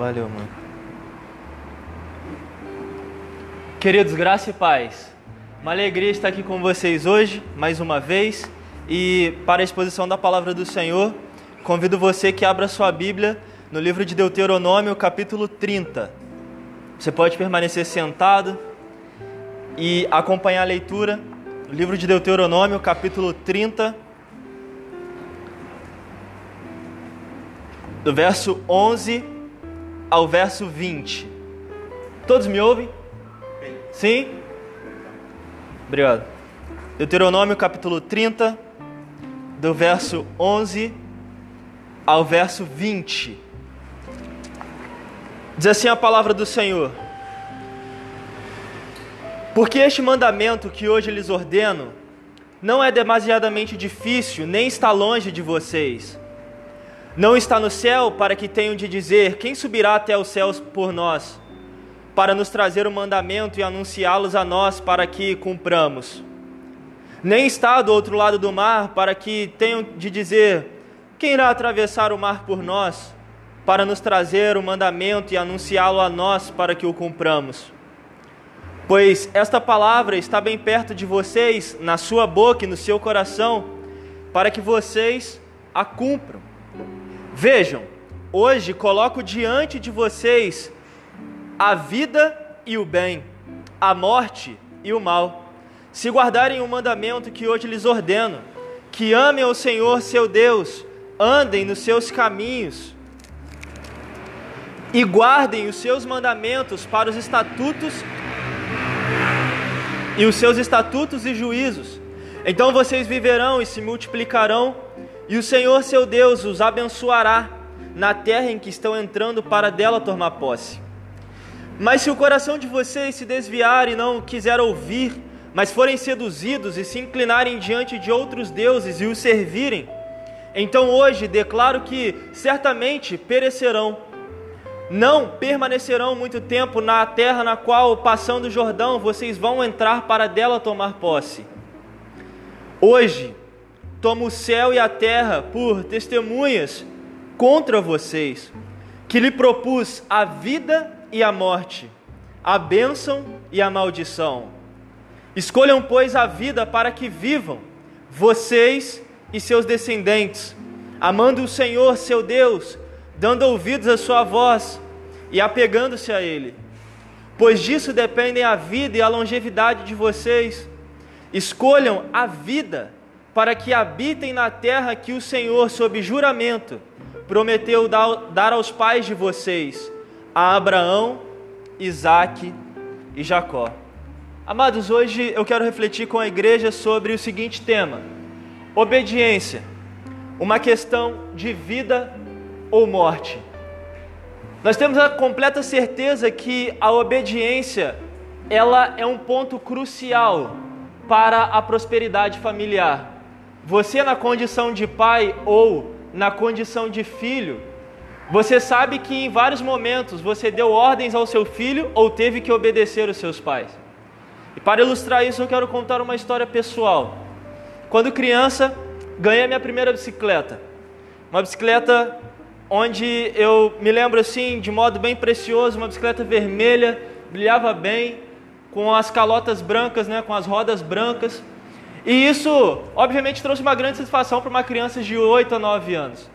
Valeu, mano. Queridos, graça e paz. Uma alegria estar aqui com vocês hoje, mais uma vez, e para a exposição da palavra do Senhor, convido você que abra sua Bíblia no livro de Deuteronômio, capítulo 30. Você pode permanecer sentado e acompanhar a leitura. Livro de Deuteronômio, capítulo 30, do verso 11 ao verso 20. Todos me ouvem? Sim? Obrigado. Deuteronômio capítulo 30, do verso 11 ao verso 20. Diz assim a palavra do Senhor: Porque este mandamento que hoje lhes ordeno não é demasiadamente difícil, nem está longe de vocês não está no céu para que tenham de dizer: Quem subirá até os céus por nós? Para nos trazer o mandamento e anunciá-los a nós para que cumpramos. Nem está do outro lado do mar para que tenham de dizer: Quem irá atravessar o mar por nós? Para nos trazer o mandamento e anunciá-lo a nós para que o cumpramos. Pois esta palavra está bem perto de vocês, na sua boca e no seu coração, para que vocês a cumpram. Vejam, hoje coloco diante de vocês a vida e o bem, a morte e o mal. Se guardarem o mandamento que hoje lhes ordeno, que amem ao Senhor seu Deus, andem nos seus caminhos e guardem os seus mandamentos para os estatutos e os seus estatutos e juízos. Então vocês viverão e se multiplicarão e o Senhor seu Deus os abençoará na terra em que estão entrando para dela tomar posse. Mas se o coração de vocês se desviar e não quiser ouvir, mas forem seduzidos e se inclinarem diante de outros deuses e os servirem, então hoje declaro que certamente perecerão. Não permanecerão muito tempo na terra na qual, passando o Jordão, vocês vão entrar para dela tomar posse. Hoje, toma o céu e a terra por testemunhas contra vocês, que lhe propus a vida e a morte, a bênção e a maldição. Escolham, pois, a vida para que vivam, vocês e seus descendentes, amando o Senhor, seu Deus, dando ouvidos à sua voz e apegando-se a Ele. Pois disso dependem a vida e a longevidade de vocês. Escolham a vida para que habitem na terra que o Senhor, sob juramento, prometeu dar aos pais de vocês, a Abraão, Isaque e Jacó. Amados, hoje eu quero refletir com a igreja sobre o seguinte tema: obediência, uma questão de vida ou morte. Nós temos a completa certeza que a obediência ela é um ponto crucial para a prosperidade familiar. Você, na condição de pai ou na condição de filho, você sabe que em vários momentos você deu ordens ao seu filho ou teve que obedecer os seus pais. E para ilustrar isso, eu quero contar uma história pessoal. Quando criança, ganhei minha primeira bicicleta. Uma bicicleta onde eu me lembro assim, de modo bem precioso, uma bicicleta vermelha, brilhava bem, com as calotas brancas, né, com as rodas brancas. E isso, obviamente, trouxe uma grande satisfação para uma criança de 8 a 9 anos.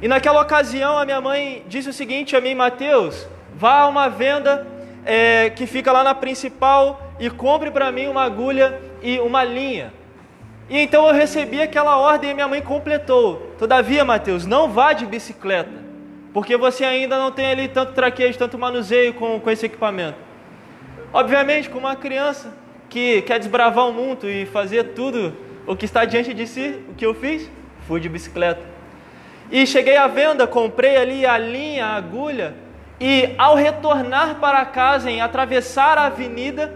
E naquela ocasião, a minha mãe disse o seguinte a mim, Mateus: vá a uma venda é, que fica lá na principal e compre para mim uma agulha e uma linha. E então eu recebi aquela ordem e minha mãe completou. Todavia, Mateus, não vá de bicicleta, porque você ainda não tem ali tanto traquejo, tanto manuseio com, com esse equipamento. Obviamente, como uma criança, que quer desbravar o mundo e fazer tudo o que está diante de si, o que eu fiz? Fui de bicicleta. E cheguei à venda, comprei ali a linha, a agulha, e ao retornar para casa, em atravessar a avenida,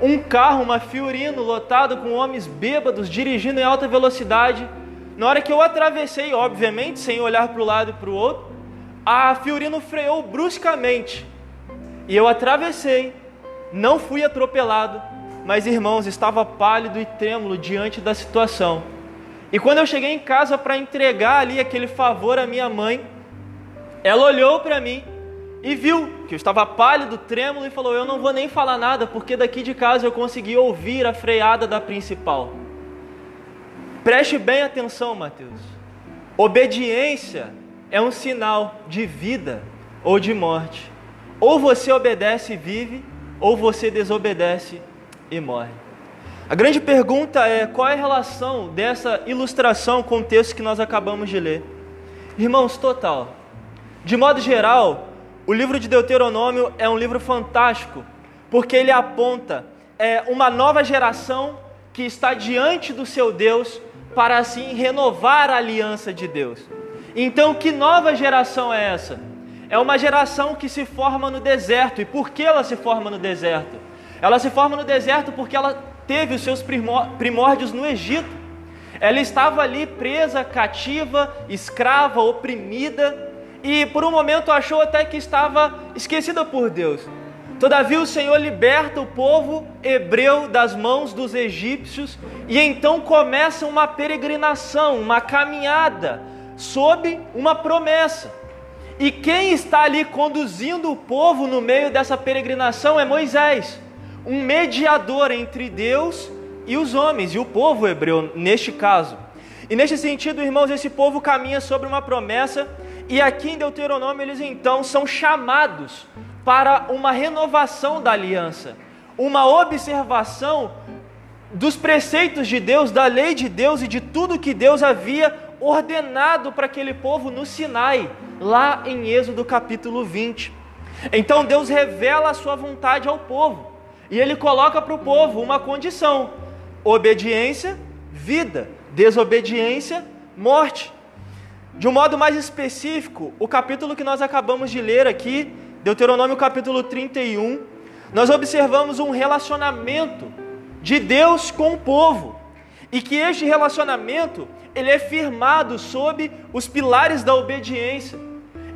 um carro, uma Fiorino, lotado com homens bêbados, dirigindo em alta velocidade. Na hora que eu atravessei, obviamente, sem olhar para o lado e para o outro, a Fiorino freou bruscamente. E eu atravessei, não fui atropelado, mas irmãos, estava pálido e trêmulo diante da situação. E quando eu cheguei em casa para entregar ali aquele favor à minha mãe, ela olhou para mim e viu que eu estava pálido, trêmulo e falou: Eu não vou nem falar nada, porque daqui de casa eu consegui ouvir a freada da principal. Preste bem atenção, Mateus. Obediência é um sinal de vida ou de morte. Ou você obedece e vive, ou você desobedece e morre. A grande pergunta é: qual é a relação dessa ilustração com o texto que nós acabamos de ler? Irmãos, total. De modo geral, o livro de Deuteronômio é um livro fantástico, porque ele aponta é, uma nova geração que está diante do seu Deus para assim renovar a aliança de Deus. Então, que nova geração é essa? É uma geração que se forma no deserto. E por que ela se forma no deserto? Ela se forma no deserto porque ela teve os seus primórdios no Egito. Ela estava ali presa, cativa, escrava, oprimida, e por um momento achou até que estava esquecida por Deus. Todavia o Senhor liberta o povo hebreu das mãos dos egípcios e então começa uma peregrinação, uma caminhada sob uma promessa. E quem está ali conduzindo o povo no meio dessa peregrinação é Moisés, um mediador entre Deus e os homens, e o povo hebreu, neste caso. E neste sentido, irmãos, esse povo caminha sobre uma promessa, e aqui em Deuteronômio eles então são chamados para uma renovação da aliança, uma observação dos preceitos de Deus, da lei de Deus e de tudo que Deus havia ordenado para aquele povo no Sinai, lá em Êxodo capítulo 20. Então Deus revela a sua vontade ao povo e ele coloca para o povo uma condição: obediência, vida, desobediência, morte. De um modo mais específico, o capítulo que nós acabamos de ler aqui, Deuteronômio capítulo 31, nós observamos um relacionamento de Deus com o povo. E que este relacionamento, ele é firmado sob os pilares da obediência.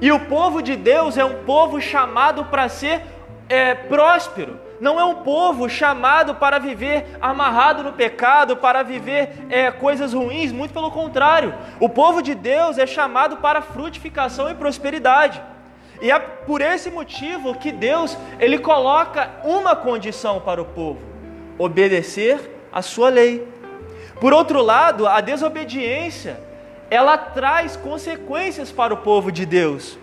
E o povo de Deus é um povo chamado para ser é, próspero, não é um povo chamado para viver amarrado no pecado, para viver é, coisas ruins, muito pelo contrário. O povo de Deus é chamado para frutificação e prosperidade. E é por esse motivo que Deus ele coloca uma condição para o povo: obedecer a sua lei. Por outro lado, a desobediência ela traz consequências para o povo de Deus.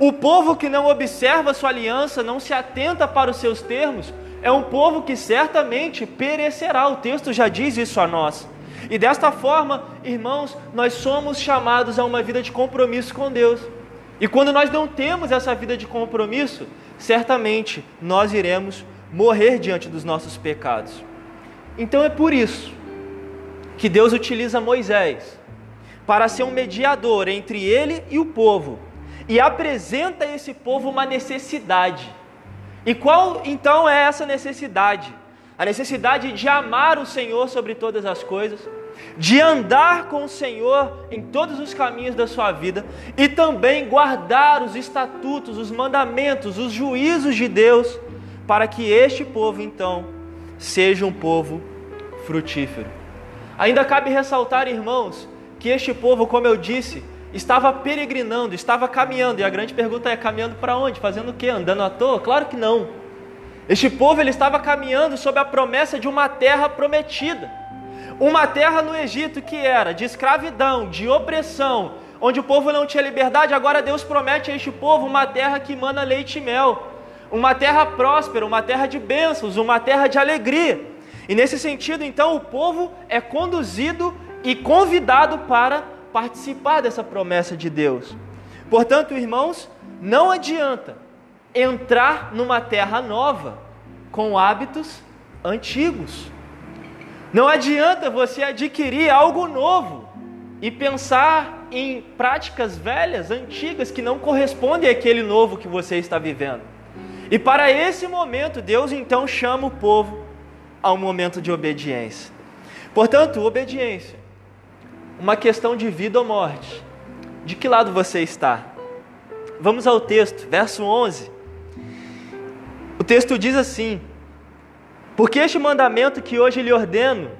O povo que não observa sua aliança, não se atenta para os seus termos, é um povo que certamente perecerá. O texto já diz isso a nós. E desta forma, irmãos, nós somos chamados a uma vida de compromisso com Deus. E quando nós não temos essa vida de compromisso, certamente nós iremos morrer diante dos nossos pecados. Então é por isso que Deus utiliza Moisés para ser um mediador entre ele e o povo e apresenta a esse povo uma necessidade. E qual então é essa necessidade? A necessidade de amar o Senhor sobre todas as coisas, de andar com o Senhor em todos os caminhos da sua vida e também guardar os estatutos, os mandamentos, os juízos de Deus, para que este povo então seja um povo frutífero. Ainda cabe ressaltar, irmãos, que este povo, como eu disse, estava peregrinando, estava caminhando. E a grande pergunta é: caminhando para onde? Fazendo o quê? Andando à toa? Claro que não. Este povo ele estava caminhando sob a promessa de uma terra prometida. Uma terra no Egito que era de escravidão, de opressão, onde o povo não tinha liberdade. Agora Deus promete a este povo uma terra que mana leite e mel. Uma terra próspera, uma terra de bênçãos, uma terra de alegria. E nesse sentido, então, o povo é conduzido e convidado para participar dessa promessa de Deus. Portanto, irmãos, não adianta entrar numa terra nova com hábitos antigos. Não adianta você adquirir algo novo e pensar em práticas velhas, antigas, que não correspondem àquele novo que você está vivendo. E para esse momento, Deus então chama o povo a um momento de obediência. Portanto, obediência uma questão de vida ou morte. De que lado você está? Vamos ao texto, verso 11. O texto diz assim: Porque este mandamento que hoje lhe ordeno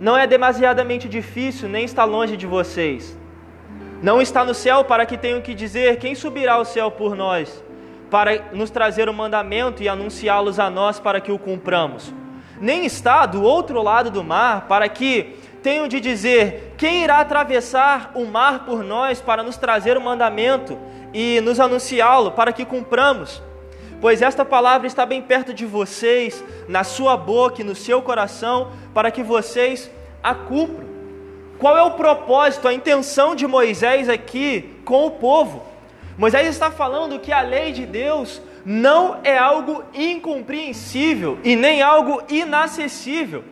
não é demasiadamente difícil, nem está longe de vocês. Não está no céu para que tenham que dizer: Quem subirá ao céu por nós? para nos trazer o mandamento e anunciá-los a nós para que o cumpramos. Nem está do outro lado do mar para que tenham de dizer: quem irá atravessar o mar por nós para nos trazer o mandamento e nos anunciá-lo para que cumpramos? Pois esta palavra está bem perto de vocês, na sua boca e no seu coração, para que vocês a cumpram. Qual é o propósito, a intenção de Moisés aqui com o povo? Moisés está falando que a lei de Deus não é algo incompreensível e nem algo inacessível.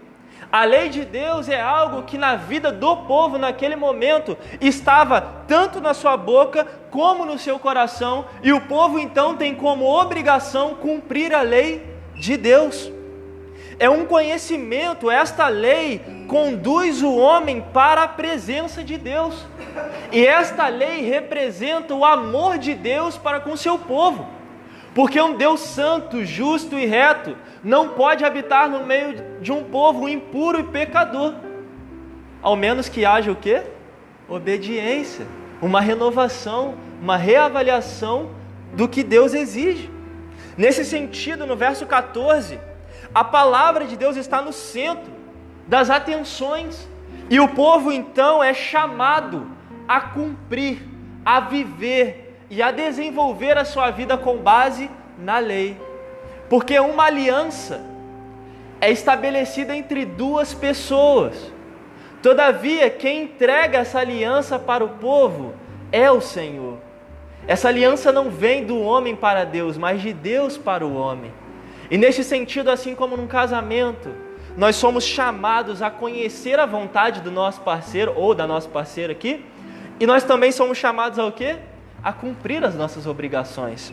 A lei de Deus é algo que na vida do povo naquele momento estava tanto na sua boca como no seu coração, e o povo então tem como obrigação cumprir a lei de Deus. É um conhecimento, esta lei conduz o homem para a presença de Deus. E esta lei representa o amor de Deus para com seu povo. Porque um Deus santo, justo e reto não pode habitar no meio de um povo impuro e pecador. Ao menos que haja o quê? Obediência, uma renovação, uma reavaliação do que Deus exige. Nesse sentido, no verso 14, a palavra de Deus está no centro das atenções, e o povo então é chamado a cumprir, a viver e a desenvolver a sua vida com base na lei. Porque uma aliança é estabelecida entre duas pessoas. Todavia, quem entrega essa aliança para o povo é o Senhor. Essa aliança não vem do homem para Deus, mas de Deus para o homem. E neste sentido, assim como num casamento, nós somos chamados a conhecer a vontade do nosso parceiro ou da nossa parceira aqui, e nós também somos chamados ao quê? A cumprir as nossas obrigações.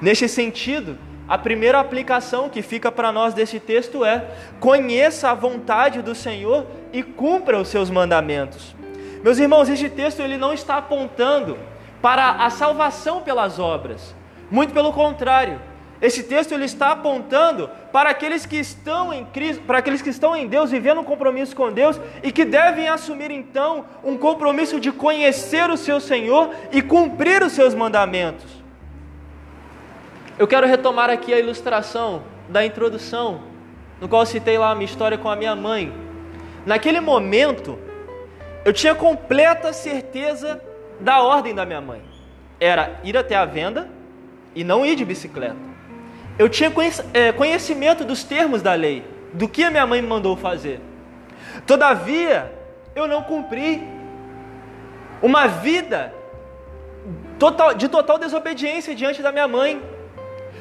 Neste sentido, a primeira aplicação que fica para nós desse texto é: conheça a vontade do Senhor e cumpra os seus mandamentos. Meus irmãos, este texto ele não está apontando para a salvação pelas obras. Muito pelo contrário. Esse texto ele está apontando para aqueles que estão em Cristo, para aqueles que estão em Deus, vivendo um compromisso com Deus e que devem assumir então um compromisso de conhecer o seu Senhor e cumprir os seus mandamentos. Eu quero retomar aqui a ilustração da introdução, no qual citei lá a minha história com a minha mãe. Naquele momento, eu tinha completa certeza da ordem da minha mãe. Era ir até a venda e não ir de bicicleta. Eu tinha é, conhecimento dos termos da lei, do que a minha mãe me mandou fazer. Todavia, eu não cumpri. Uma vida total, de total desobediência diante da minha mãe.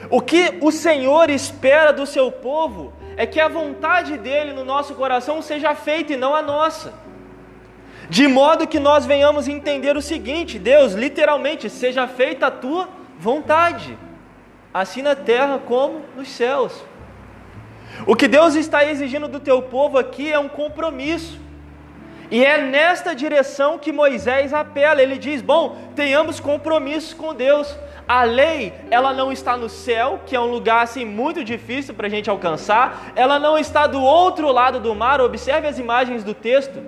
O que o Senhor espera do seu povo é que a vontade dele no nosso coração seja feita e não a nossa. De modo que nós venhamos entender o seguinte: Deus, literalmente, seja feita a tua vontade assim na terra como nos céus. O que Deus está exigindo do teu povo aqui é um compromisso. E é nesta direção que Moisés apela. Ele diz: "Bom, tenhamos compromisso com Deus. A lei, ela não está no céu, que é um lugar assim muito difícil para a gente alcançar. Ela não está do outro lado do mar. Observe as imagens do texto,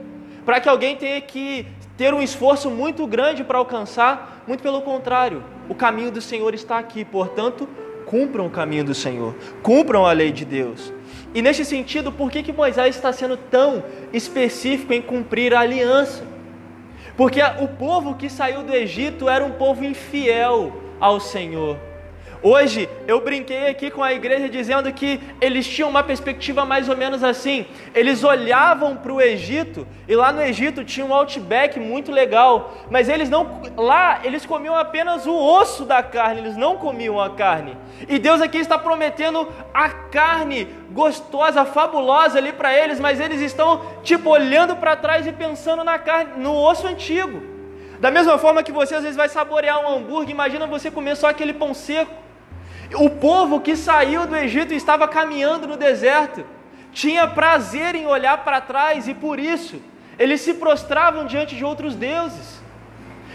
para que alguém tenha que ter um esforço muito grande para alcançar. Muito pelo contrário, o caminho do Senhor está aqui, portanto, cumpram o caminho do Senhor, cumpram a lei de Deus. E neste sentido, por que, que Moisés está sendo tão específico em cumprir a aliança? Porque o povo que saiu do Egito era um povo infiel ao Senhor. Hoje eu brinquei aqui com a igreja dizendo que eles tinham uma perspectiva mais ou menos assim. Eles olhavam para o Egito e lá no Egito tinha um outback muito legal, mas eles não lá eles comiam apenas o osso da carne, eles não comiam a carne. E Deus aqui está prometendo a carne gostosa, fabulosa ali para eles, mas eles estão tipo olhando para trás e pensando na carne, no osso antigo. Da mesma forma que você às vezes vai saborear um hambúrguer, imagina você comer só aquele pão seco. O povo que saiu do Egito estava caminhando no deserto, tinha prazer em olhar para trás e por isso eles se prostravam diante de outros deuses.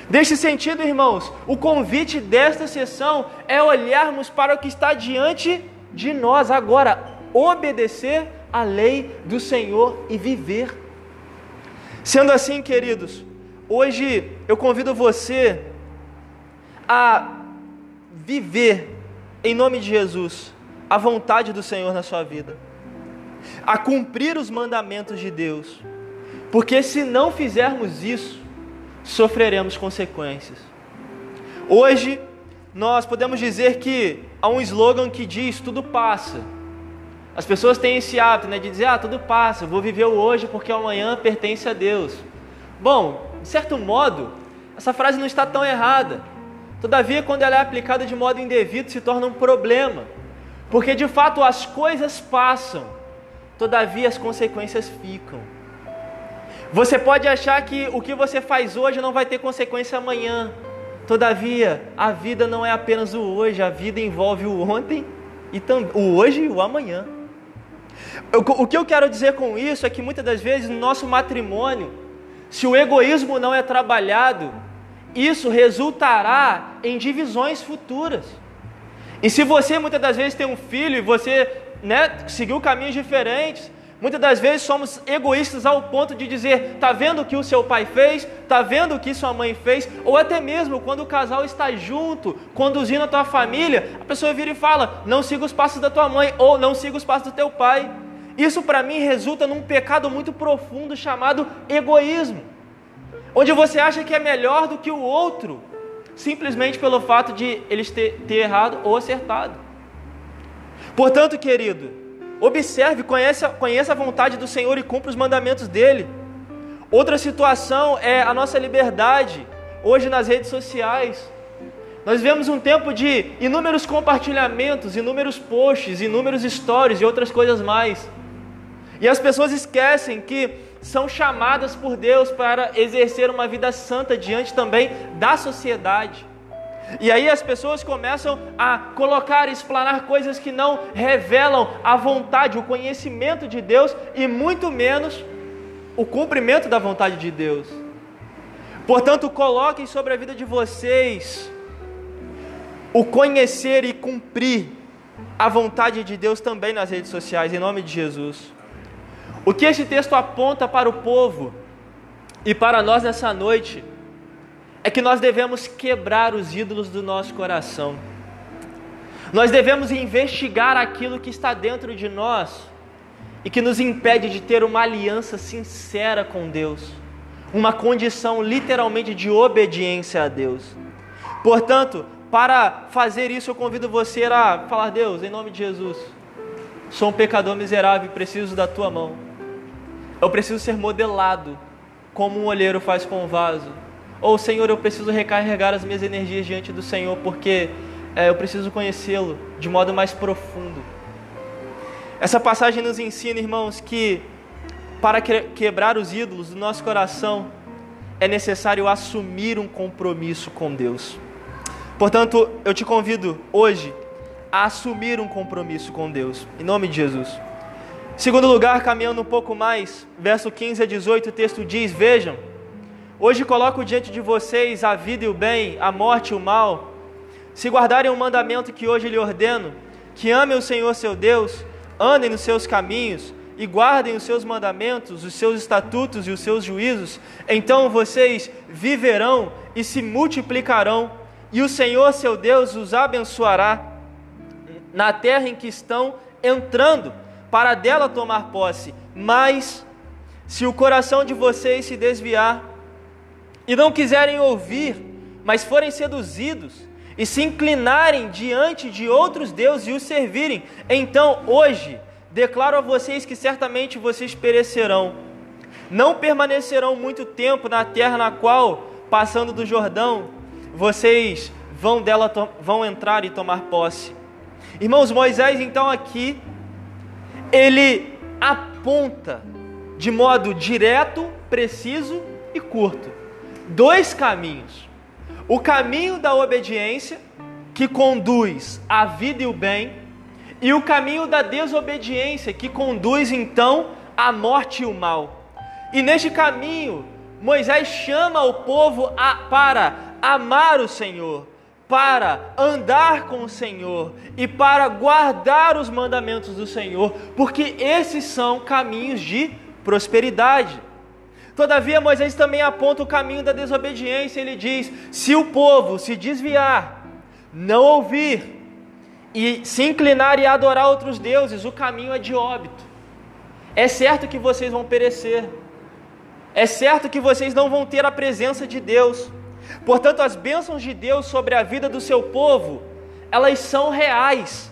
Neste sentido, irmãos, o convite desta sessão é olharmos para o que está diante de nós agora, obedecer a lei do Senhor e viver. Sendo assim, queridos, hoje eu convido você a viver em nome de Jesus, a vontade do Senhor na sua vida, a cumprir os mandamentos de Deus, porque se não fizermos isso, sofreremos consequências. Hoje, nós podemos dizer que há um slogan que diz: tudo passa. As pessoas têm esse hábito né, de dizer: ah, tudo passa, eu vou viver o hoje porque amanhã pertence a Deus. Bom, de certo modo, essa frase não está tão errada. Todavia, quando ela é aplicada de modo indevido, se torna um problema. Porque de fato as coisas passam, todavia as consequências ficam. Você pode achar que o que você faz hoje não vai ter consequência amanhã. Todavia, a vida não é apenas o hoje, a vida envolve o ontem e o hoje e o amanhã. O que eu quero dizer com isso é que muitas das vezes no nosso matrimônio, se o egoísmo não é trabalhado, isso resultará em divisões futuras. E se você muitas das vezes tem um filho e você né, seguiu caminhos diferentes, muitas das vezes somos egoístas ao ponto de dizer: tá vendo o que o seu pai fez? Tá vendo o que sua mãe fez? Ou até mesmo quando o casal está junto, conduzindo a tua família, a pessoa vira e fala: não siga os passos da tua mãe ou não siga os passos do teu pai. Isso para mim resulta num pecado muito profundo chamado egoísmo, onde você acha que é melhor do que o outro simplesmente pelo fato de eles ter, ter errado ou acertado. Portanto, querido, observe, conheça, conheça a vontade do Senhor e cumpra os mandamentos dele. Outra situação é a nossa liberdade, hoje nas redes sociais. Nós vivemos um tempo de inúmeros compartilhamentos, inúmeros posts, inúmeros stories e outras coisas mais. E as pessoas esquecem que são chamadas por Deus para exercer uma vida santa diante também da sociedade. E aí as pessoas começam a colocar, explanar coisas que não revelam a vontade, o conhecimento de Deus e muito menos o cumprimento da vontade de Deus. Portanto, coloquem sobre a vida de vocês o conhecer e cumprir a vontade de Deus também nas redes sociais, em nome de Jesus. O que este texto aponta para o povo e para nós nessa noite é que nós devemos quebrar os ídolos do nosso coração. Nós devemos investigar aquilo que está dentro de nós e que nos impede de ter uma aliança sincera com Deus, uma condição literalmente de obediência a Deus. Portanto, para fazer isso, eu convido você a falar: Deus, em nome de Jesus, sou um pecador miserável e preciso da tua mão. Eu preciso ser modelado como um olheiro faz com o vaso. Ou, Senhor, eu preciso recarregar as minhas energias diante do Senhor, porque é, eu preciso conhecê-lo de modo mais profundo. Essa passagem nos ensina, irmãos, que para quebrar os ídolos do nosso coração é necessário assumir um compromisso com Deus. Portanto, eu te convido hoje a assumir um compromisso com Deus, em nome de Jesus. Segundo lugar, caminhando um pouco mais, verso 15 a 18, o texto diz: Vejam, hoje coloco diante de vocês a vida e o bem, a morte e o mal. Se guardarem o mandamento que hoje lhe ordeno, que amem o Senhor seu Deus, andem nos seus caminhos e guardem os seus mandamentos, os seus estatutos e os seus juízos, então vocês viverão e se multiplicarão, e o Senhor seu Deus os abençoará na terra em que estão entrando para dela tomar posse. Mas, se o coração de vocês se desviar e não quiserem ouvir, mas forem seduzidos e se inclinarem diante de outros deuses e os servirem, então hoje declaro a vocês que certamente vocês perecerão. Não permanecerão muito tempo na terra na qual, passando do Jordão, vocês vão dela vão entrar e tomar posse. Irmãos, Moisés então aqui ele aponta de modo direto, preciso e curto dois caminhos. O caminho da obediência, que conduz à vida e o bem, e o caminho da desobediência, que conduz então à morte e o mal. E neste caminho, Moisés chama o povo a, para amar o Senhor, para andar com o Senhor e para guardar os mandamentos do Senhor, porque esses são caminhos de prosperidade. Todavia, Moisés também aponta o caminho da desobediência. Ele diz: se o povo se desviar, não ouvir e se inclinar e adorar outros deuses, o caminho é de óbito. É certo que vocês vão perecer. É certo que vocês não vão ter a presença de Deus. Portanto, as bênçãos de Deus sobre a vida do seu povo, elas são reais.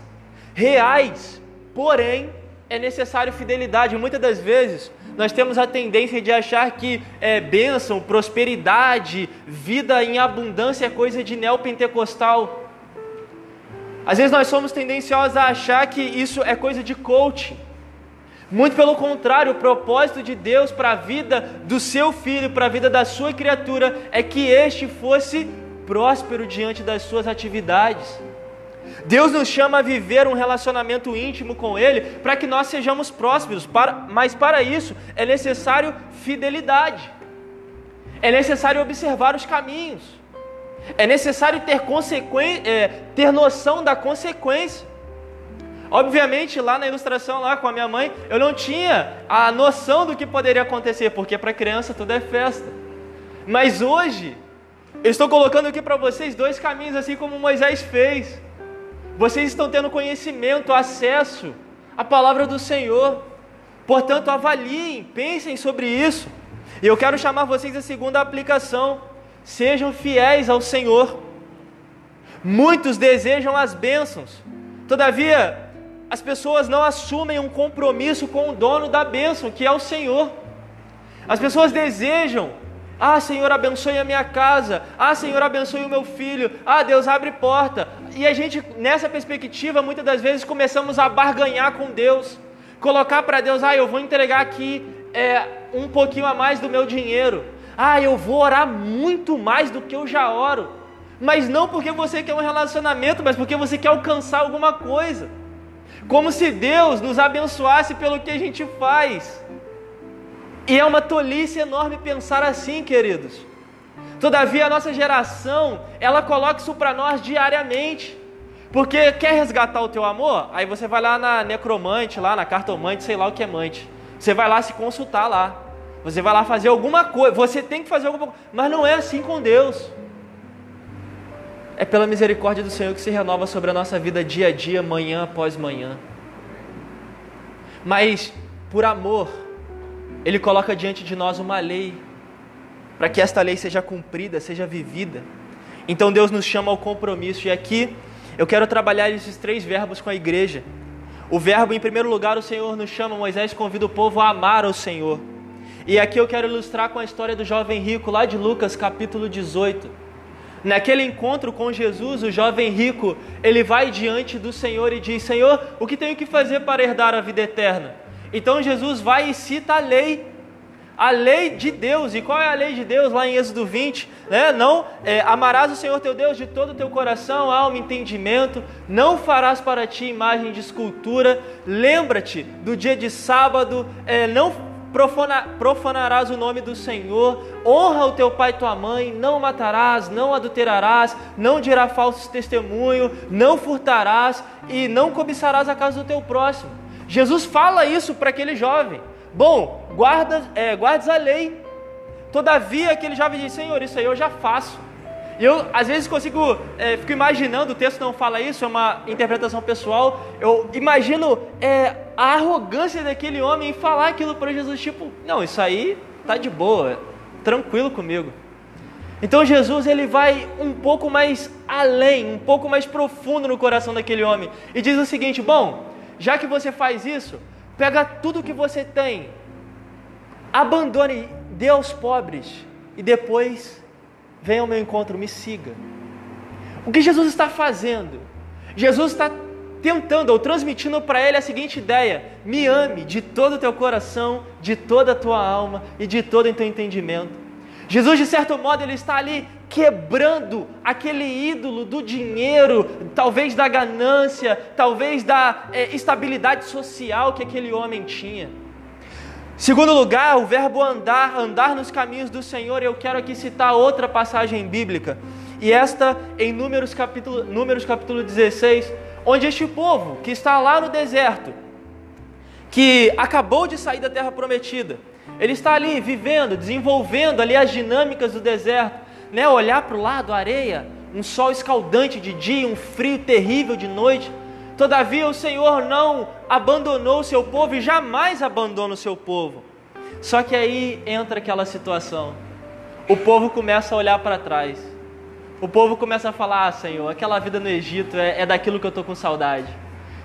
Reais, porém, é necessário fidelidade. Muitas das vezes, nós temos a tendência de achar que é, bênção, prosperidade, vida em abundância é coisa de neopentecostal. Às vezes nós somos tendenciosos a achar que isso é coisa de coaching. Muito pelo contrário, o propósito de Deus para a vida do seu filho, para a vida da sua criatura, é que este fosse próspero diante das suas atividades. Deus nos chama a viver um relacionamento íntimo com Ele para que nós sejamos prósperos, mas para isso é necessário fidelidade, é necessário observar os caminhos. É necessário ter, é, ter noção da consequência. Obviamente, lá na ilustração, lá com a minha mãe, eu não tinha a noção do que poderia acontecer, porque para criança tudo é festa. Mas hoje, eu estou colocando aqui para vocês dois caminhos, assim como Moisés fez. Vocês estão tendo conhecimento, acesso à palavra do Senhor. Portanto, avaliem, pensem sobre isso. E eu quero chamar vocês à segunda aplicação Sejam fiéis ao Senhor. Muitos desejam as bênçãos, todavia, as pessoas não assumem um compromisso com o dono da bênção, que é o Senhor. As pessoas desejam, ah, Senhor, abençoe a minha casa. Ah, Senhor, abençoe o meu filho. Ah, Deus abre porta. E a gente, nessa perspectiva, muitas das vezes começamos a barganhar com Deus. Colocar para Deus, ah, eu vou entregar aqui é, um pouquinho a mais do meu dinheiro. Ah, eu vou orar muito mais do que eu já oro. Mas não porque você quer um relacionamento, mas porque você quer alcançar alguma coisa. Como se Deus nos abençoasse pelo que a gente faz. E é uma tolice enorme pensar assim, queridos. Todavia, a nossa geração, ela coloca isso para nós diariamente. Porque quer resgatar o teu amor? Aí você vai lá na necromante, lá na cartomante, sei lá o que é mante. Você vai lá se consultar lá. Você vai lá fazer alguma coisa, você tem que fazer alguma coisa, mas não é assim com Deus. É pela misericórdia do Senhor que se renova sobre a nossa vida dia a dia, manhã após manhã. Mas, por amor, Ele coloca diante de nós uma lei, para que esta lei seja cumprida, seja vivida. Então Deus nos chama ao compromisso, e aqui eu quero trabalhar esses três verbos com a igreja. O verbo, em primeiro lugar, o Senhor nos chama, Moisés convida o povo a amar ao Senhor. E aqui eu quero ilustrar com a história do jovem rico, lá de Lucas, capítulo 18. Naquele encontro com Jesus, o jovem rico, ele vai diante do Senhor e diz: Senhor, o que tenho que fazer para herdar a vida eterna? Então Jesus vai e cita a lei, a lei de Deus. E qual é a lei de Deus lá em Êxodo 20? Né? Não é, amarás o Senhor teu Deus de todo o teu coração, alma, entendimento. Não farás para ti imagem de escultura. Lembra-te do dia de sábado. É, não profana, profanarás o nome do Senhor, honra o teu pai e tua mãe, não matarás, não adulterarás, não dirá falso testemunho, não furtarás e não cobiçarás a casa do teu próximo. Jesus fala isso para aquele jovem. Bom, guarda, é, a lei. Todavia, aquele jovem diz: Senhor, isso aí eu já faço. E eu, às vezes, consigo, é, fico imaginando, o texto não fala isso, é uma interpretação pessoal. Eu imagino é, a arrogância daquele homem em falar aquilo para Jesus, tipo, não, isso aí tá de boa, tranquilo comigo. Então Jesus ele vai um pouco mais além, um pouco mais profundo no coração daquele homem e diz o seguinte: bom, já que você faz isso, pega tudo que você tem, abandone, dê aos pobres e depois venha ao meu encontro, me siga. O que Jesus está fazendo? Jesus está tentando ou transmitindo para ele a seguinte ideia: me ame de todo o teu coração, de toda a tua alma e de todo o teu entendimento. Jesus, de certo modo, ele está ali quebrando aquele ídolo do dinheiro, talvez da ganância, talvez da é, estabilidade social que aquele homem tinha. Segundo lugar, o verbo andar, andar nos caminhos do Senhor, eu quero aqui citar outra passagem bíblica, e esta em Números capítulo, Números capítulo 16, onde este povo que está lá no deserto, que acabou de sair da terra prometida, ele está ali vivendo, desenvolvendo ali as dinâmicas do deserto, né? olhar para o lado, areia, um sol escaldante de dia, um frio terrível de noite, Todavia, o Senhor não abandonou o seu povo e jamais abandona o seu povo. Só que aí entra aquela situação. O povo começa a olhar para trás. O povo começa a falar: Ah, Senhor, aquela vida no Egito é, é daquilo que eu estou com saudade.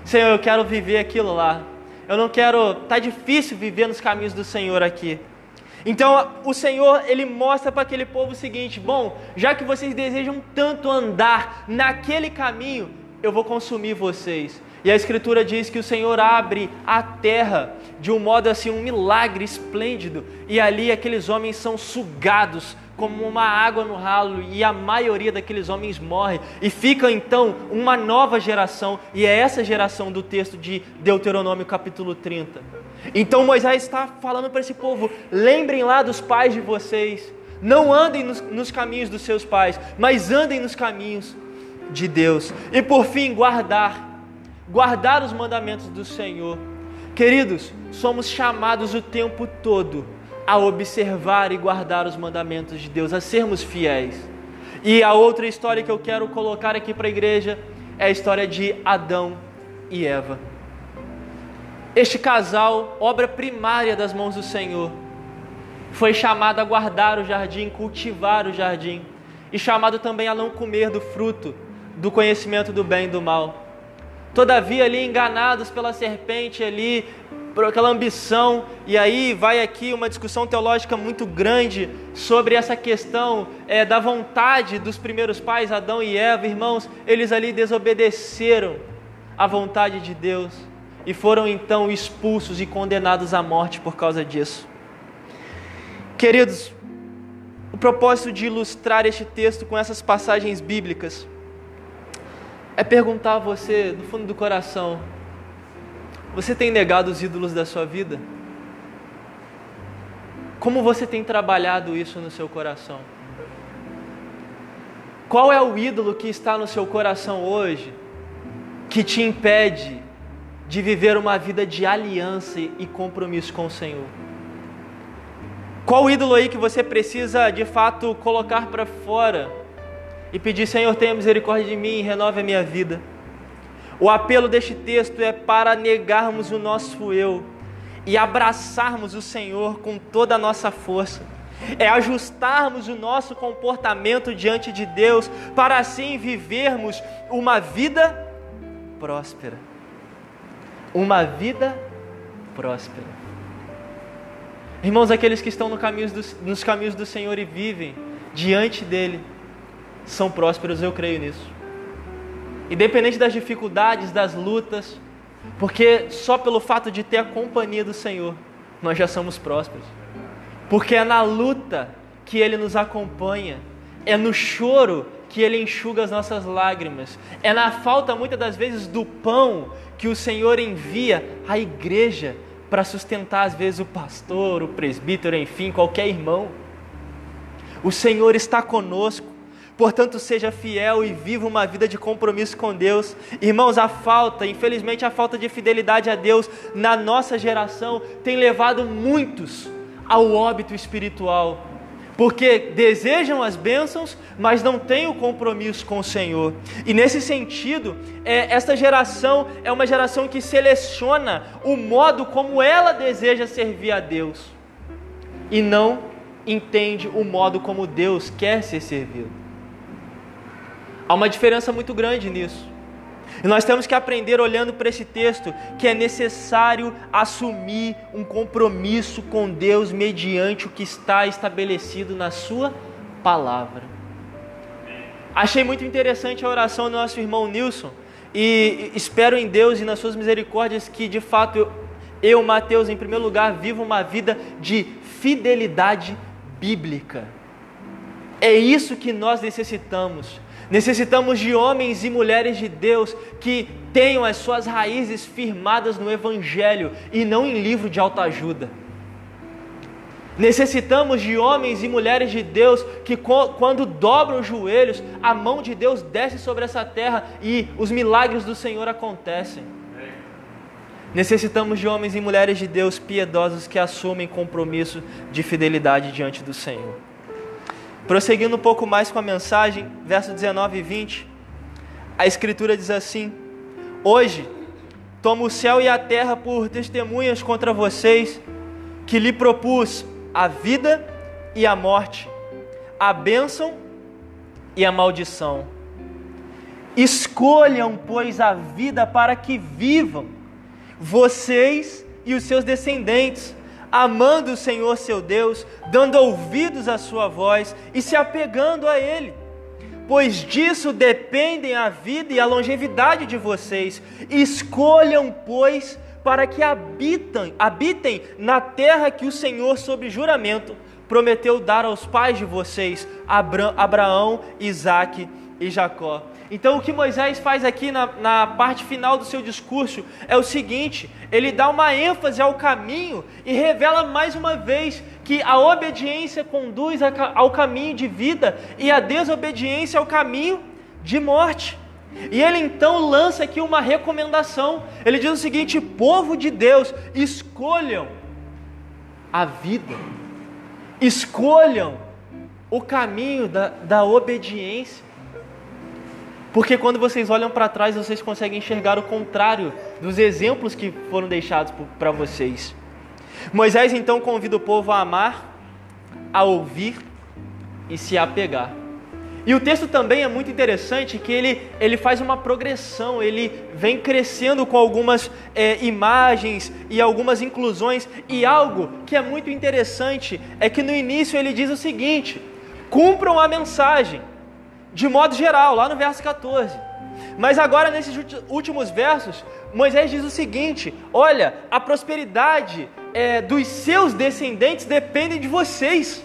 Senhor, eu quero viver aquilo lá. Eu não quero. Tá difícil viver nos caminhos do Senhor aqui. Então o Senhor ele mostra para aquele povo o seguinte: bom, já que vocês desejam tanto andar naquele caminho, eu vou consumir vocês. E a Escritura diz que o Senhor abre a terra de um modo assim, um milagre esplêndido, e ali aqueles homens são sugados como uma água no ralo, e a maioria daqueles homens morre, e fica então uma nova geração, e é essa geração do texto de Deuteronômio capítulo 30. Então Moisés está falando para esse povo: lembrem lá dos pais de vocês, não andem nos, nos caminhos dos seus pais, mas andem nos caminhos de Deus. E por fim, guardar, guardar os mandamentos do Senhor. Queridos, somos chamados o tempo todo a observar e guardar os mandamentos de Deus, a sermos fiéis. E a outra história que eu quero colocar aqui para a igreja é a história de Adão e Eva. Este casal, obra primária das mãos do Senhor, foi chamado a guardar o jardim, cultivar o jardim, e chamado também a não comer do fruto do conhecimento do bem e do mal. Todavia, ali enganados pela serpente, ali, por aquela ambição, e aí vai aqui uma discussão teológica muito grande sobre essa questão é, da vontade dos primeiros pais, Adão e Eva, irmãos, eles ali desobedeceram à vontade de Deus e foram então expulsos e condenados à morte por causa disso. Queridos, o propósito de ilustrar este texto com essas passagens bíblicas é perguntar a você, do fundo do coração: você tem negado os ídolos da sua vida? Como você tem trabalhado isso no seu coração? Qual é o ídolo que está no seu coração hoje que te impede de viver uma vida de aliança e compromisso com o Senhor? Qual ídolo aí que você precisa de fato colocar para fora e pedir: Senhor, tenha misericórdia de mim e renove a minha vida. O apelo deste texto é para negarmos o nosso eu e abraçarmos o Senhor com toda a nossa força. É ajustarmos o nosso comportamento diante de Deus para assim vivermos uma vida próspera. Uma vida próspera. Irmãos, aqueles que estão no do, nos caminhos do Senhor e vivem diante dEle, são prósperos, eu creio nisso. Independente das dificuldades, das lutas, porque só pelo fato de ter a companhia do Senhor, nós já somos prósperos. Porque é na luta que Ele nos acompanha, é no choro que Ele enxuga as nossas lágrimas, é na falta muitas das vezes do pão que o Senhor envia à igreja para sustentar às vezes o pastor, o presbítero, enfim, qualquer irmão. O Senhor está conosco. Portanto, seja fiel e viva uma vida de compromisso com Deus. Irmãos, a falta, infelizmente, a falta de fidelidade a Deus na nossa geração tem levado muitos ao óbito espiritual. Porque desejam as bênçãos, mas não têm o compromisso com o Senhor. E nesse sentido, é, esta geração é uma geração que seleciona o modo como ela deseja servir a Deus e não entende o modo como Deus quer ser servido. Há uma diferença muito grande nisso. E nós temos que aprender, olhando para esse texto, que é necessário assumir um compromisso com Deus mediante o que está estabelecido na Sua palavra. Achei muito interessante a oração do nosso irmão Nilson e espero em Deus e nas Suas misericórdias que de fato eu, eu Mateus, em primeiro lugar, viva uma vida de fidelidade bíblica. É isso que nós necessitamos Necessitamos de homens e mulheres de Deus que tenham as suas raízes firmadas no Evangelho e não em livro de autoajuda. Necessitamos de homens e mulheres de Deus que, quando dobram os joelhos, a mão de Deus desce sobre essa terra e os milagres do Senhor acontecem. Necessitamos de homens e mulheres de Deus piedosos que assumem compromisso de fidelidade diante do Senhor. Prosseguindo um pouco mais com a mensagem, verso 19 e 20, a Escritura diz assim: Hoje, tomo o céu e a terra por testemunhas contra vocês, que lhe propus a vida e a morte, a bênção e a maldição. Escolham, pois, a vida para que vivam, vocês e os seus descendentes, amando o Senhor seu Deus, dando ouvidos à sua voz e se apegando a Ele. Pois disso dependem a vida e a longevidade de vocês. Escolham, pois, para que habitem, habitem na terra que o Senhor, sob juramento, prometeu dar aos pais de vocês, Abraão, Isaque e Jacó. Então, o que Moisés faz aqui na, na, parte final do seu discurso é o seguinte: ele dá uma ênfase ao caminho e revela mais uma vez que a obediência conduz ao caminho de vida e a desobediência ao caminho de morte. E ele então lança aqui uma recomendação. Ele diz o seguinte: povo de Deus, escolham a vida Escolham o caminho da, da obediência. Porque quando vocês olham para trás, vocês conseguem enxergar o contrário dos exemplos que foram deixados para vocês. Moisés então convida o povo a amar, a ouvir e se apegar. E o texto também é muito interessante que ele, ele faz uma progressão, ele vem crescendo com algumas é, imagens e algumas inclusões. E algo que é muito interessante é que no início ele diz o seguinte: cumpram a mensagem, de modo geral, lá no verso 14. Mas agora, nesses últimos versos, Moisés diz o seguinte: olha, a prosperidade é, dos seus descendentes depende de vocês.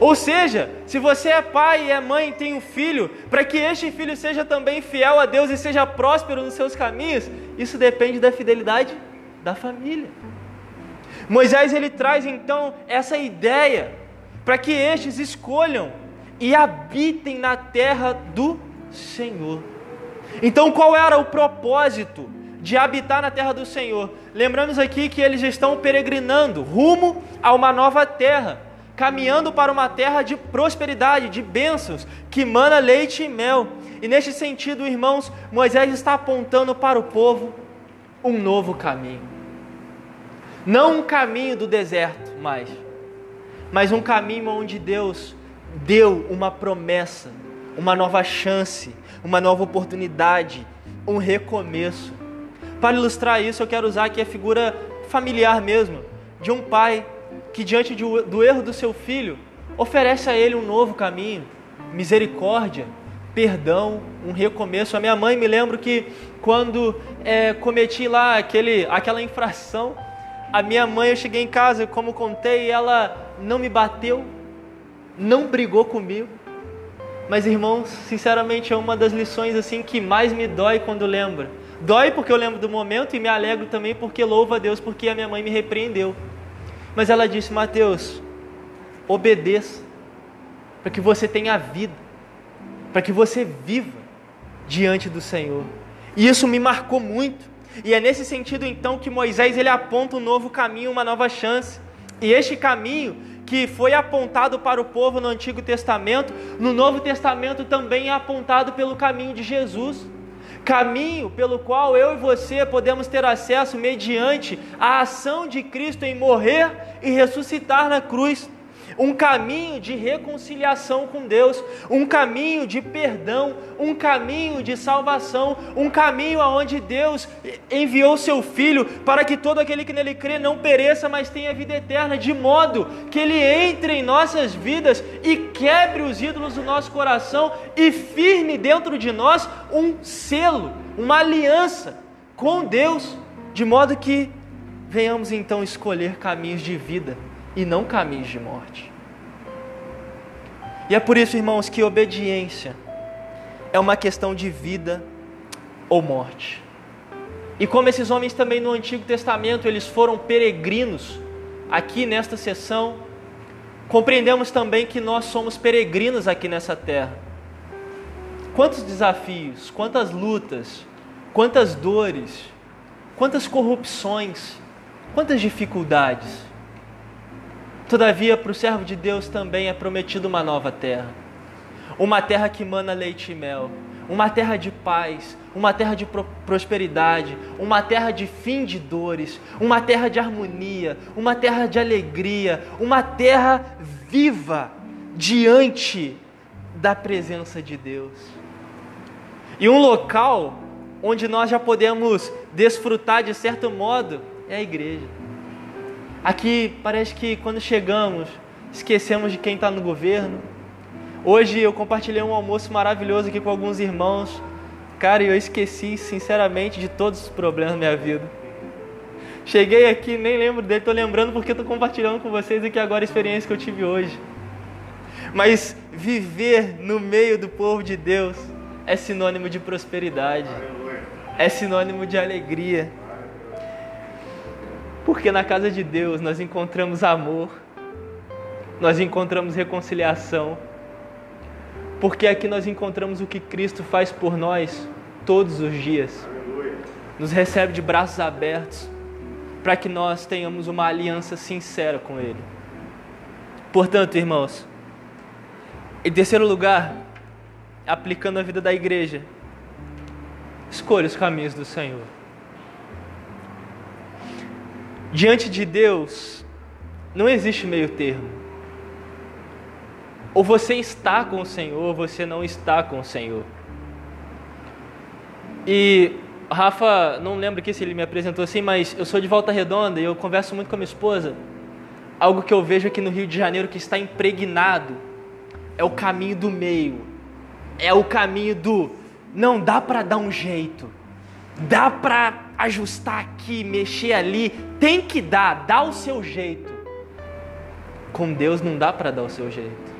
Ou seja, se você é pai e é mãe e tem um filho, para que este filho seja também fiel a Deus e seja próspero nos seus caminhos, isso depende da fidelidade da família. Moisés ele traz então essa ideia para que estes escolham e habitem na terra do Senhor. Então, qual era o propósito de habitar na terra do Senhor? Lembramos aqui que eles estão peregrinando rumo a uma nova terra caminhando para uma terra de prosperidade, de bênçãos, que mana leite e mel. E neste sentido, irmãos, Moisés está apontando para o povo um novo caminho. Não um caminho do deserto mais, mas um caminho onde Deus deu uma promessa, uma nova chance, uma nova oportunidade, um recomeço. Para ilustrar isso, eu quero usar aqui a figura familiar mesmo, de um pai que diante do erro do seu filho, oferece a ele um novo caminho, misericórdia, perdão, um recomeço. A minha mãe me lembro que quando é, cometi lá aquele, aquela infração, a minha mãe, eu cheguei em casa, como contei, ela não me bateu, não brigou comigo. Mas irmãos, sinceramente é uma das lições assim que mais me dói quando lembro. Dói porque eu lembro do momento e me alegro também porque louvo a Deus porque a minha mãe me repreendeu. Mas ela disse: Mateus, obedeça, para que você tenha vida, para que você viva diante do Senhor. E isso me marcou muito. E é nesse sentido então que Moisés ele aponta um novo caminho, uma nova chance. E este caminho que foi apontado para o povo no Antigo Testamento, no Novo Testamento também é apontado pelo caminho de Jesus. Caminho pelo qual eu e você podemos ter acesso mediante a ação de Cristo em morrer e ressuscitar na cruz um caminho de reconciliação com Deus, um caminho de perdão, um caminho de salvação, um caminho aonde Deus enviou seu filho para que todo aquele que nele crê não pereça, mas tenha vida eterna, de modo que ele entre em nossas vidas e quebre os ídolos do nosso coração e firme dentro de nós um selo, uma aliança com Deus, de modo que venhamos então escolher caminhos de vida e não caminhos de morte. E é por isso, irmãos, que obediência é uma questão de vida ou morte. E como esses homens também no Antigo Testamento, eles foram peregrinos, aqui nesta sessão, compreendemos também que nós somos peregrinos aqui nessa terra. Quantos desafios, quantas lutas, quantas dores, quantas corrupções, quantas dificuldades. Todavia, para o servo de Deus também é prometido uma nova terra. Uma terra que mana leite e mel. uma terra de paz, uma terra de prosperidade, uma terra de fim de dores, uma terra de harmonia, uma terra de alegria, uma terra viva diante da presença de Deus. E um local onde nós já podemos desfrutar de certo modo é a igreja. Aqui parece que quando chegamos, esquecemos de quem está no governo. Hoje eu compartilhei um almoço maravilhoso aqui com alguns irmãos. Cara, eu esqueci sinceramente de todos os problemas da minha vida. Cheguei aqui, nem lembro dele, estou lembrando porque estou compartilhando com vocês aqui agora a experiência que eu tive hoje. Mas viver no meio do povo de Deus é sinônimo de prosperidade, é sinônimo de alegria. Porque na casa de Deus nós encontramos amor, nós encontramos reconciliação, porque aqui nós encontramos o que Cristo faz por nós todos os dias. Nos recebe de braços abertos para que nós tenhamos uma aliança sincera com Ele. Portanto, irmãos, em terceiro lugar, aplicando a vida da igreja, escolha os caminhos do Senhor. Diante de Deus, não existe meio termo. Ou você está com o Senhor, ou você não está com o Senhor. E Rafa, não lembro aqui se ele me apresentou assim, mas eu sou de Volta Redonda e eu converso muito com a minha esposa. Algo que eu vejo aqui no Rio de Janeiro que está impregnado é o caminho do meio. É o caminho do não dá para dar um jeito. Dá para ajustar aqui, mexer ali, tem que dar, dá o seu jeito. Com Deus não dá para dar o seu jeito.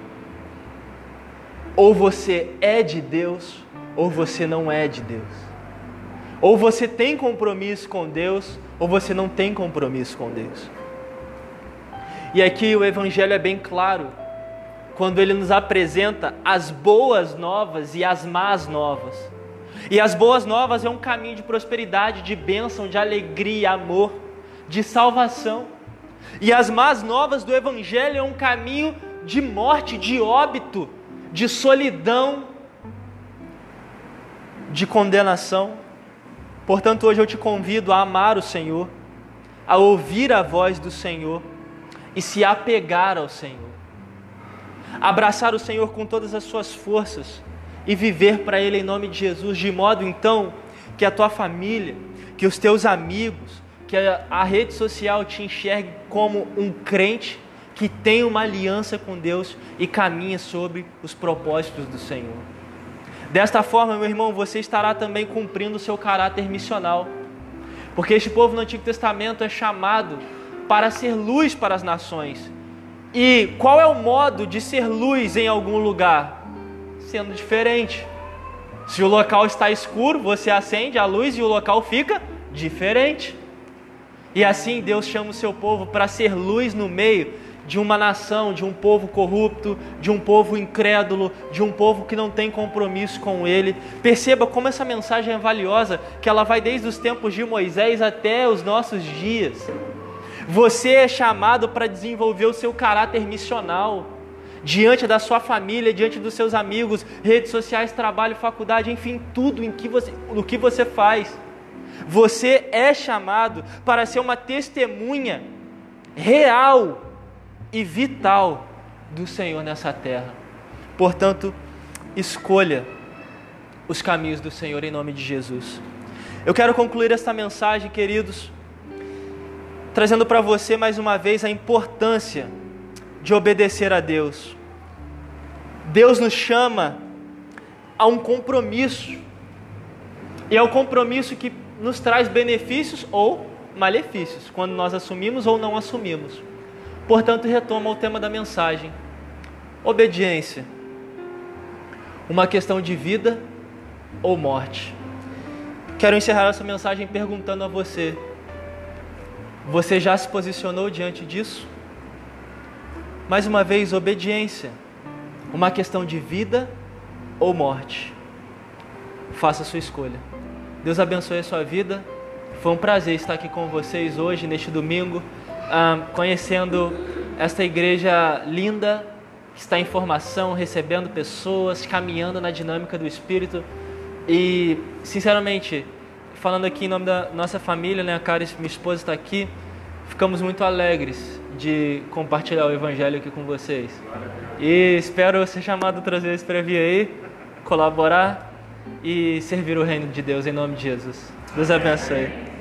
Ou você é de Deus, ou você não é de Deus. Ou você tem compromisso com Deus, ou você não tem compromisso com Deus. E aqui o Evangelho é bem claro quando ele nos apresenta as boas novas e as más novas. E as boas novas é um caminho de prosperidade, de bênção, de alegria, amor, de salvação. E as más novas do Evangelho é um caminho de morte, de óbito, de solidão, de condenação. Portanto, hoje eu te convido a amar o Senhor, a ouvir a voz do Senhor e se apegar ao Senhor abraçar o Senhor com todas as suas forças e viver para Ele em nome de Jesus, de modo então que a tua família, que os teus amigos, que a, rede social te enxergue como um crente que tem uma aliança com Deus e caminha sobre os propósitos do Senhor. Desta forma, meu irmão, você estará também cumprindo o seu caráter missional. Porque este povo no Antigo Testamento é chamado para ser luz para as nações e qual é o modo de ser luz em algum lugar? Sendo diferente. Se o local está escuro, você acende a luz e o local fica diferente. E assim Deus chama o seu povo para ser luz no meio de uma nação, de um povo corrupto, de um povo incrédulo, de um povo que não tem compromisso com Ele. Perceba como essa mensagem é valiosa, que ela vai desde os tempos de Moisés até os nossos dias. Você é chamado para desenvolver o seu caráter missional diante da sua família, diante dos seus amigos, redes sociais, trabalho, faculdade, enfim, tudo em que você, no que você faz. Você é chamado para ser uma testemunha real e vital do Senhor nessa terra. Portanto, escolha os caminhos do Senhor em nome de Jesus. Eu quero concluir esta mensagem, queridos, trazendo para você mais uma vez a importância de obedecer a Deus. Deus nos chama a um compromisso, e é o compromisso que nos traz benefícios ou malefícios, quando nós assumimos ou não assumimos. Portanto, retoma o tema da mensagem: obediência. Uma questão de vida ou morte. Quero encerrar essa mensagem perguntando a você: você já se posicionou diante disso? Mais uma vez, obediência. Uma questão de vida ou morte. Faça a sua escolha. Deus abençoe a sua vida. Foi um prazer estar aqui com vocês hoje, neste domingo, ah, conhecendo esta igreja linda, que está em formação, recebendo pessoas, caminhando na dinâmica do Espírito. E, sinceramente, falando aqui em nome da nossa família, né, a Cara, minha esposa está aqui, ficamos muito alegres de compartilhar o Evangelho aqui com vocês. E espero ser chamado outras vezes para vir aí, colaborar e servir o reino de Deus em nome de Jesus. Deus abençoe.